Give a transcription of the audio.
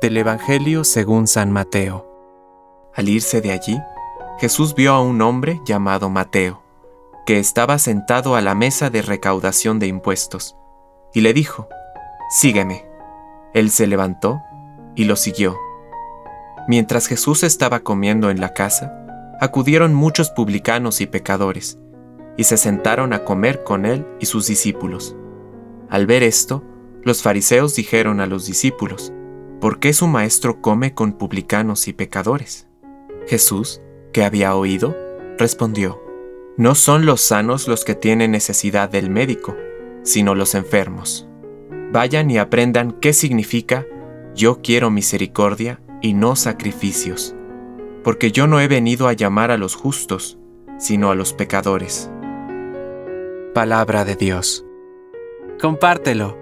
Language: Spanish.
Del Evangelio según San Mateo. Al irse de allí, Jesús vio a un hombre llamado Mateo, que estaba sentado a la mesa de recaudación de impuestos, y le dijo, Sígueme. Él se levantó y lo siguió. Mientras Jesús estaba comiendo en la casa, acudieron muchos publicanos y pecadores, y se sentaron a comer con él y sus discípulos. Al ver esto, los fariseos dijeron a los discípulos, ¿por qué su maestro come con publicanos y pecadores? Jesús, que había oído, respondió, No son los sanos los que tienen necesidad del médico, sino los enfermos. Vayan y aprendan qué significa yo quiero misericordia y no sacrificios, porque yo no he venido a llamar a los justos, sino a los pecadores. Palabra de Dios. Compártelo.